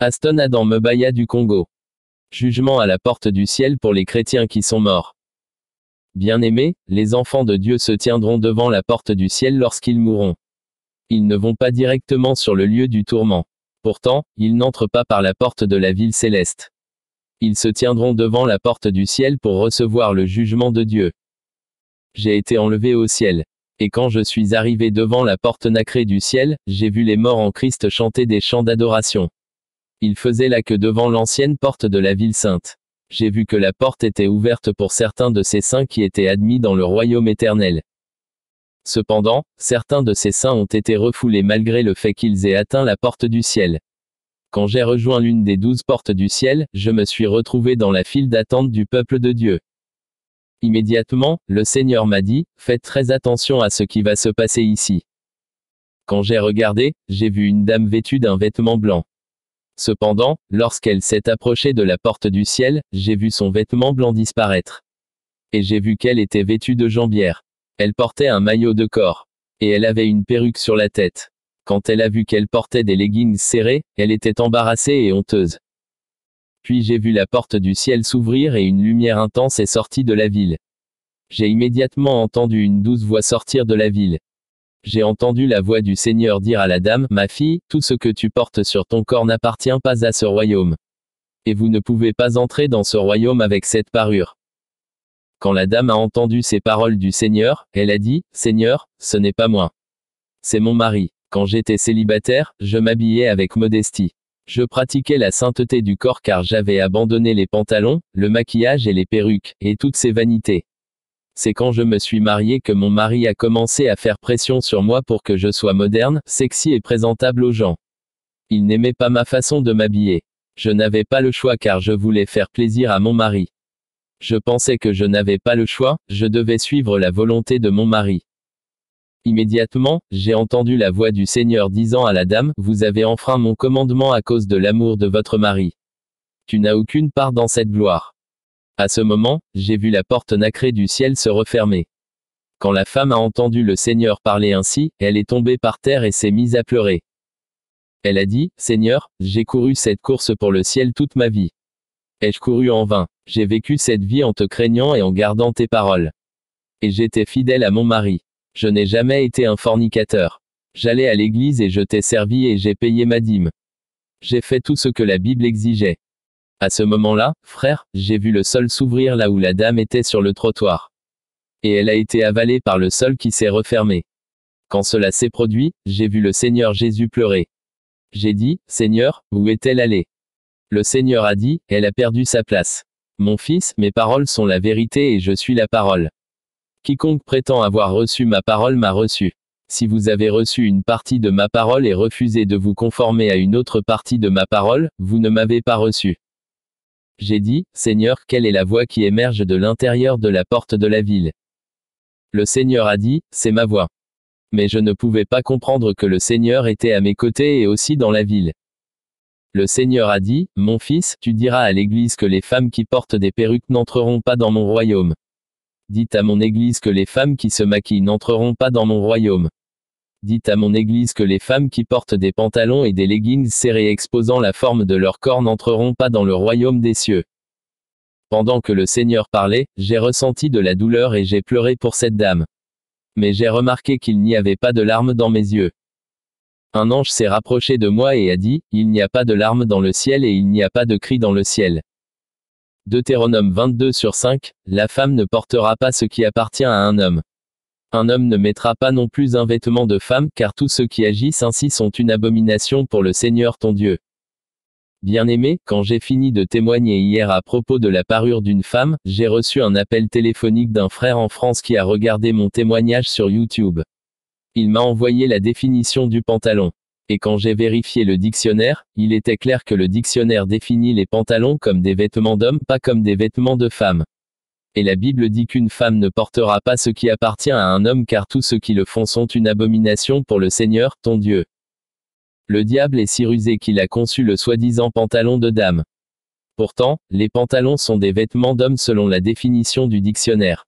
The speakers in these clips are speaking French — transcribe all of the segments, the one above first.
Aston Adam Mebaya du Congo. Jugement à la porte du ciel pour les chrétiens qui sont morts. Bien-aimés, les enfants de Dieu se tiendront devant la porte du ciel lorsqu'ils mourront. Ils ne vont pas directement sur le lieu du tourment. Pourtant, ils n'entrent pas par la porte de la ville céleste. Ils se tiendront devant la porte du ciel pour recevoir le jugement de Dieu. J'ai été enlevé au ciel. Et quand je suis arrivé devant la porte nacrée du ciel, j'ai vu les morts en Christ chanter des chants d'adoration. Il faisait là que devant l'ancienne porte de la ville sainte. J'ai vu que la porte était ouverte pour certains de ces saints qui étaient admis dans le royaume éternel. Cependant, certains de ces saints ont été refoulés malgré le fait qu'ils aient atteint la porte du ciel. Quand j'ai rejoint l'une des douze portes du ciel, je me suis retrouvé dans la file d'attente du peuple de Dieu. Immédiatement, le Seigneur m'a dit, faites très attention à ce qui va se passer ici. Quand j'ai regardé, j'ai vu une dame vêtue d'un vêtement blanc. Cependant, lorsqu'elle s'est approchée de la porte du ciel, j'ai vu son vêtement blanc disparaître. Et j'ai vu qu'elle était vêtue de jambières. Elle portait un maillot de corps. Et elle avait une perruque sur la tête. Quand elle a vu qu'elle portait des leggings serrés, elle était embarrassée et honteuse. Puis j'ai vu la porte du ciel s'ouvrir et une lumière intense est sortie de la ville. J'ai immédiatement entendu une douce voix sortir de la ville. J'ai entendu la voix du Seigneur dire à la dame, Ma fille, tout ce que tu portes sur ton corps n'appartient pas à ce royaume. Et vous ne pouvez pas entrer dans ce royaume avec cette parure. Quand la dame a entendu ces paroles du Seigneur, elle a dit, Seigneur, ce n'est pas moi. C'est mon mari. Quand j'étais célibataire, je m'habillais avec modestie. Je pratiquais la sainteté du corps car j'avais abandonné les pantalons, le maquillage et les perruques, et toutes ces vanités. C'est quand je me suis marié que mon mari a commencé à faire pression sur moi pour que je sois moderne, sexy et présentable aux gens. Il n'aimait pas ma façon de m'habiller. Je n'avais pas le choix car je voulais faire plaisir à mon mari. Je pensais que je n'avais pas le choix, je devais suivre la volonté de mon mari. Immédiatement, j'ai entendu la voix du Seigneur disant à la dame, Vous avez enfreint mon commandement à cause de l'amour de votre mari. Tu n'as aucune part dans cette gloire. À ce moment, j'ai vu la porte nacrée du ciel se refermer. Quand la femme a entendu le Seigneur parler ainsi, elle est tombée par terre et s'est mise à pleurer. Elle a dit, Seigneur, j'ai couru cette course pour le ciel toute ma vie. Ai-je couru en vain? J'ai vécu cette vie en te craignant et en gardant tes paroles. Et j'étais fidèle à mon mari. Je n'ai jamais été un fornicateur. J'allais à l'église et je t'ai servi et j'ai payé ma dîme. J'ai fait tout ce que la Bible exigeait. À ce moment-là, frère, j'ai vu le sol s'ouvrir là où la dame était sur le trottoir. Et elle a été avalée par le sol qui s'est refermé. Quand cela s'est produit, j'ai vu le Seigneur Jésus pleurer. J'ai dit, Seigneur, où est-elle allée? Le Seigneur a dit, elle a perdu sa place. Mon fils, mes paroles sont la vérité et je suis la parole. Quiconque prétend avoir reçu ma parole m'a reçu. Si vous avez reçu une partie de ma parole et refusé de vous conformer à une autre partie de ma parole, vous ne m'avez pas reçu. J'ai dit, Seigneur, quelle est la voix qui émerge de l'intérieur de la porte de la ville? Le Seigneur a dit, c'est ma voix. Mais je ne pouvais pas comprendre que le Seigneur était à mes côtés et aussi dans la ville. Le Seigneur a dit, Mon fils, tu diras à l'Église que les femmes qui portent des perruques n'entreront pas dans mon royaume. Dites à mon Église que les femmes qui se maquillent n'entreront pas dans mon royaume. Dites à mon Église que les femmes qui portent des pantalons et des leggings serrés exposant la forme de leur corps n'entreront pas dans le royaume des cieux. Pendant que le Seigneur parlait, j'ai ressenti de la douleur et j'ai pleuré pour cette dame. Mais j'ai remarqué qu'il n'y avait pas de larmes dans mes yeux. Un ange s'est rapproché de moi et a dit, Il n'y a pas de larmes dans le ciel et il n'y a pas de cris dans le ciel. Deutéronome 22 sur 5, La femme ne portera pas ce qui appartient à un homme. Un homme ne mettra pas non plus un vêtement de femme, car tous ceux qui agissent ainsi sont une abomination pour le Seigneur ton Dieu. Bien-aimé, quand j'ai fini de témoigner hier à propos de la parure d'une femme, j'ai reçu un appel téléphonique d'un frère en France qui a regardé mon témoignage sur YouTube. Il m'a envoyé la définition du pantalon. Et quand j'ai vérifié le dictionnaire, il était clair que le dictionnaire définit les pantalons comme des vêtements d'hommes, pas comme des vêtements de femmes. Et la Bible dit qu'une femme ne portera pas ce qui appartient à un homme car tous ceux qui le font sont une abomination pour le Seigneur, ton Dieu. Le diable est si rusé qu'il a conçu le soi-disant pantalon de dame. Pourtant, les pantalons sont des vêtements d'homme selon la définition du dictionnaire.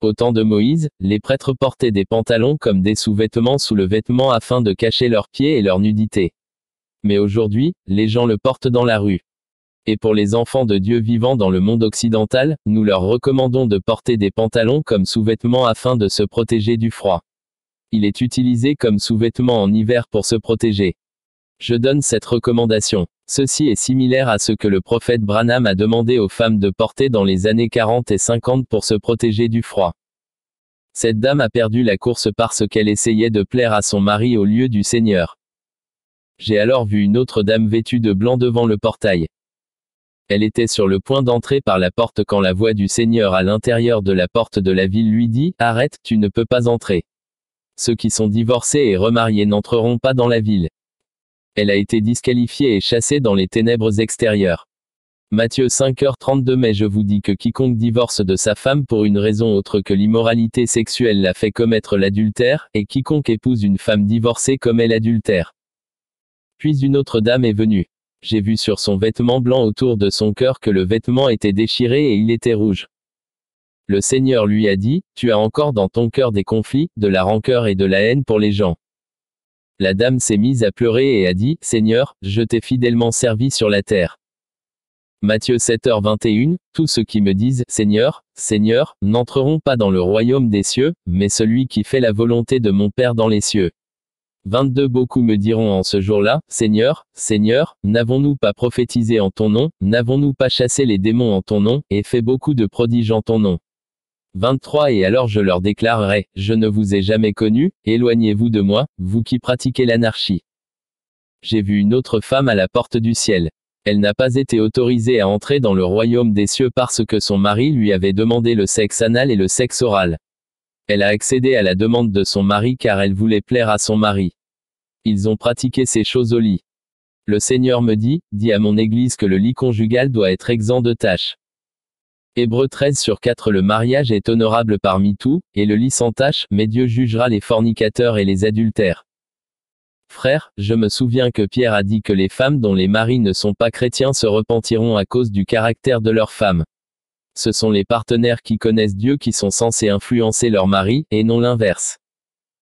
Au temps de Moïse, les prêtres portaient des pantalons comme des sous-vêtements sous le vêtement afin de cacher leurs pieds et leur nudité. Mais aujourd'hui, les gens le portent dans la rue. Et pour les enfants de Dieu vivant dans le monde occidental, nous leur recommandons de porter des pantalons comme sous-vêtements afin de se protéger du froid. Il est utilisé comme sous-vêtement en hiver pour se protéger. Je donne cette recommandation. Ceci est similaire à ce que le prophète Branham a demandé aux femmes de porter dans les années 40 et 50 pour se protéger du froid. Cette dame a perdu la course parce qu'elle essayait de plaire à son mari au lieu du Seigneur. J'ai alors vu une autre dame vêtue de blanc devant le portail. Elle était sur le point d'entrer par la porte quand la voix du Seigneur à l'intérieur de la porte de la ville lui dit, Arrête, tu ne peux pas entrer. Ceux qui sont divorcés et remariés n'entreront pas dans la ville. Elle a été disqualifiée et chassée dans les ténèbres extérieures. Matthieu 5h32 Mais je vous dis que quiconque divorce de sa femme pour une raison autre que l'immoralité sexuelle l'a fait commettre l'adultère, et quiconque épouse une femme divorcée commet l'adultère. Puis une autre dame est venue. J'ai vu sur son vêtement blanc autour de son cœur que le vêtement était déchiré et il était rouge. Le Seigneur lui a dit, Tu as encore dans ton cœur des conflits, de la rancœur et de la haine pour les gens. La dame s'est mise à pleurer et a dit, Seigneur, je t'ai fidèlement servi sur la terre. Matthieu 7h21, Tous ceux qui me disent, Seigneur, Seigneur, n'entreront pas dans le royaume des cieux, mais celui qui fait la volonté de mon Père dans les cieux. 22 Beaucoup me diront en ce jour-là, Seigneur, Seigneur, n'avons-nous pas prophétisé en ton nom, n'avons-nous pas chassé les démons en ton nom, et fait beaucoup de prodiges en ton nom? 23 Et alors je leur déclarerai, je ne vous ai jamais connu, éloignez-vous de moi, vous qui pratiquez l'anarchie. J'ai vu une autre femme à la porte du ciel. Elle n'a pas été autorisée à entrer dans le royaume des cieux parce que son mari lui avait demandé le sexe anal et le sexe oral. Elle a accédé à la demande de son mari car elle voulait plaire à son mari. Ils ont pratiqué ces choses au lit. Le Seigneur me dit, dis à mon Église que le lit conjugal doit être exempt de tâches. Hébreu 13 sur 4 Le mariage est honorable parmi tout, et le lit sans tâche, mais Dieu jugera les fornicateurs et les adultères. Frère, je me souviens que Pierre a dit que les femmes dont les maris ne sont pas chrétiens se repentiront à cause du caractère de leurs femmes. Ce sont les partenaires qui connaissent Dieu qui sont censés influencer leur mari, et non l'inverse.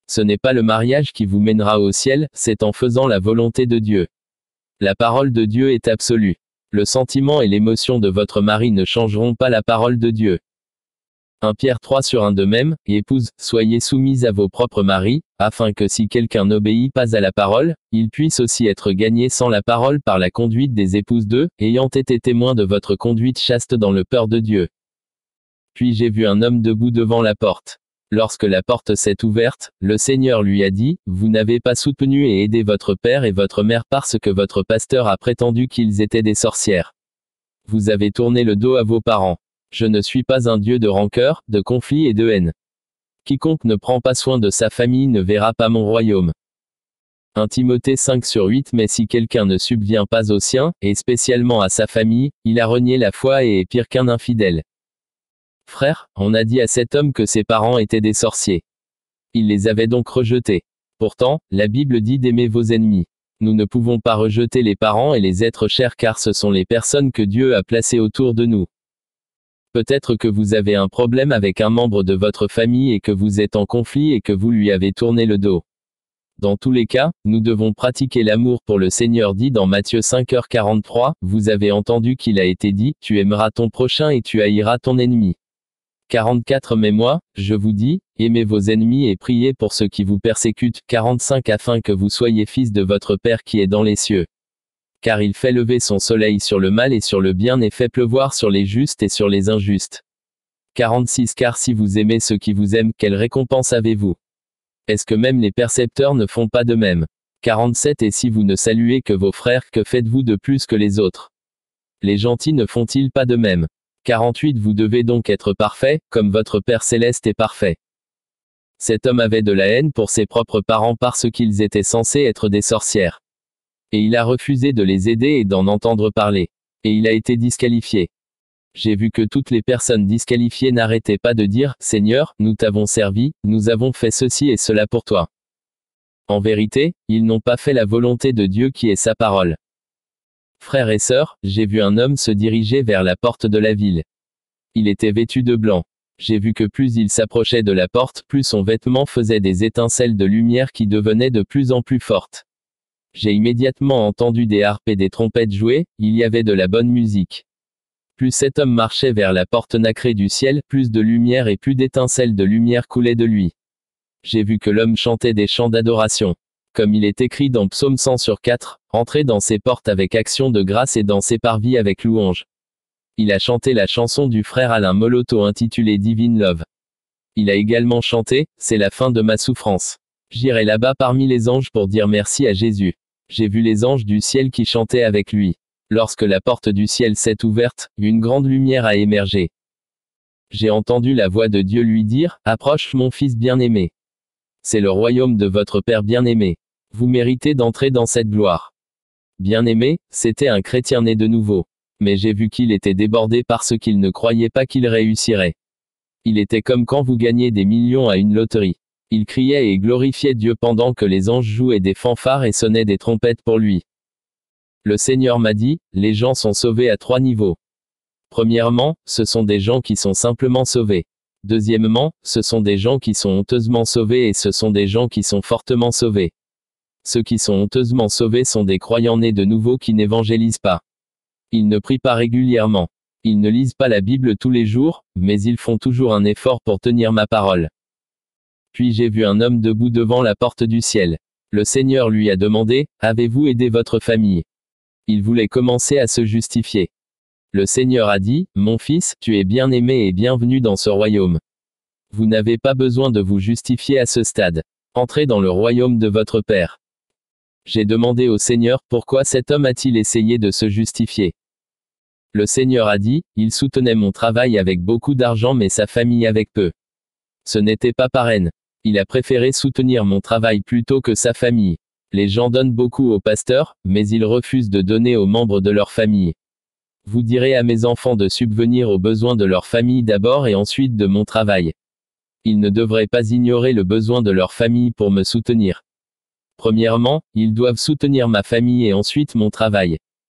Ce n'est pas le mariage qui vous mènera au ciel, c'est en faisant la volonté de Dieu. La parole de Dieu est absolue. Le sentiment et l'émotion de votre mari ne changeront pas la parole de Dieu. 1 Pierre 3 sur 1 de même, épouse, soyez soumises à vos propres maris, afin que si quelqu'un n'obéit pas à la parole, il puisse aussi être gagné sans la parole par la conduite des épouses d'eux, ayant été témoins de votre conduite chaste dans le peur de Dieu. Puis j'ai vu un homme debout devant la porte. Lorsque la porte s'est ouverte, le Seigneur lui a dit, Vous n'avez pas soutenu et aidé votre père et votre mère parce que votre pasteur a prétendu qu'ils étaient des sorcières. Vous avez tourné le dos à vos parents. Je ne suis pas un Dieu de rancœur, de conflit et de haine. Quiconque ne prend pas soin de sa famille ne verra pas mon royaume. 1 Timothée 5 sur 8 Mais si quelqu'un ne subvient pas aux siens, et spécialement à sa famille, il a renié la foi et est pire qu'un infidèle. Frère, on a dit à cet homme que ses parents étaient des sorciers. Il les avait donc rejetés. Pourtant, la Bible dit d'aimer vos ennemis. Nous ne pouvons pas rejeter les parents et les êtres chers car ce sont les personnes que Dieu a placées autour de nous. Peut-être que vous avez un problème avec un membre de votre famille et que vous êtes en conflit et que vous lui avez tourné le dos. Dans tous les cas, nous devons pratiquer l'amour pour le Seigneur dit dans Matthieu 5h43, vous avez entendu qu'il a été dit, tu aimeras ton prochain et tu haïras ton ennemi. 44 Mais moi, je vous dis, aimez vos ennemis et priez pour ceux qui vous persécutent. 45 Afin que vous soyez fils de votre Père qui est dans les cieux car il fait lever son soleil sur le mal et sur le bien et fait pleuvoir sur les justes et sur les injustes. 46 Car si vous aimez ceux qui vous aiment, quelle récompense avez-vous? Est-ce que même les percepteurs ne font pas de même? 47 Et si vous ne saluez que vos frères, que faites-vous de plus que les autres? Les gentils ne font-ils pas de même? 48 Vous devez donc être parfait, comme votre Père céleste est parfait. Cet homme avait de la haine pour ses propres parents parce qu'ils étaient censés être des sorcières. Et il a refusé de les aider et d'en entendre parler. Et il a été disqualifié. J'ai vu que toutes les personnes disqualifiées n'arrêtaient pas de dire, Seigneur, nous t'avons servi, nous avons fait ceci et cela pour toi. En vérité, ils n'ont pas fait la volonté de Dieu qui est sa parole. Frères et sœurs, j'ai vu un homme se diriger vers la porte de la ville. Il était vêtu de blanc. J'ai vu que plus il s'approchait de la porte, plus son vêtement faisait des étincelles de lumière qui devenaient de plus en plus fortes. J'ai immédiatement entendu des harpes et des trompettes jouer, il y avait de la bonne musique. Plus cet homme marchait vers la porte nacrée du ciel, plus de lumière et plus d'étincelles de lumière coulaient de lui. J'ai vu que l'homme chantait des chants d'adoration. Comme il est écrit dans Psaume 100 sur 4, entrez dans ses portes avec action de grâce et dans ses parvis avec louange. Il a chanté la chanson du frère Alain Moloto intitulée Divine Love. Il a également chanté, c'est la fin de ma souffrance. J'irai là-bas parmi les anges pour dire merci à Jésus. J'ai vu les anges du ciel qui chantaient avec lui. Lorsque la porte du ciel s'est ouverte, une grande lumière a émergé. J'ai entendu la voix de Dieu lui dire, Approche mon fils bien-aimé. C'est le royaume de votre Père bien-aimé. Vous méritez d'entrer dans cette gloire. Bien-aimé, c'était un chrétien né de nouveau. Mais j'ai vu qu'il était débordé parce qu'il ne croyait pas qu'il réussirait. Il était comme quand vous gagnez des millions à une loterie. Il criait et glorifiait Dieu pendant que les anges jouaient des fanfares et sonnaient des trompettes pour lui. Le Seigneur m'a dit, les gens sont sauvés à trois niveaux. Premièrement, ce sont des gens qui sont simplement sauvés. Deuxièmement, ce sont des gens qui sont honteusement sauvés et ce sont des gens qui sont fortement sauvés. Ceux qui sont honteusement sauvés sont des croyants nés de nouveau qui n'évangélisent pas. Ils ne prient pas régulièrement. Ils ne lisent pas la Bible tous les jours, mais ils font toujours un effort pour tenir ma parole. Puis j'ai vu un homme debout devant la porte du ciel. Le Seigneur lui a demandé, Avez-vous aidé votre famille? Il voulait commencer à se justifier. Le Seigneur a dit, Mon fils, tu es bien aimé et bienvenu dans ce royaume. Vous n'avez pas besoin de vous justifier à ce stade. Entrez dans le royaume de votre Père. J'ai demandé au Seigneur, pourquoi cet homme a-t-il essayé de se justifier? Le Seigneur a dit, il soutenait mon travail avec beaucoup d'argent mais sa famille avec peu. Ce n'était pas parraine. Il a préféré soutenir mon travail plutôt que sa famille. Les gens donnent beaucoup aux pasteurs, mais ils refusent de donner aux membres de leur famille. Vous direz à mes enfants de subvenir aux besoins de leur famille d'abord et ensuite de mon travail. Ils ne devraient pas ignorer le besoin de leur famille pour me soutenir. Premièrement, ils doivent soutenir ma famille et ensuite mon travail.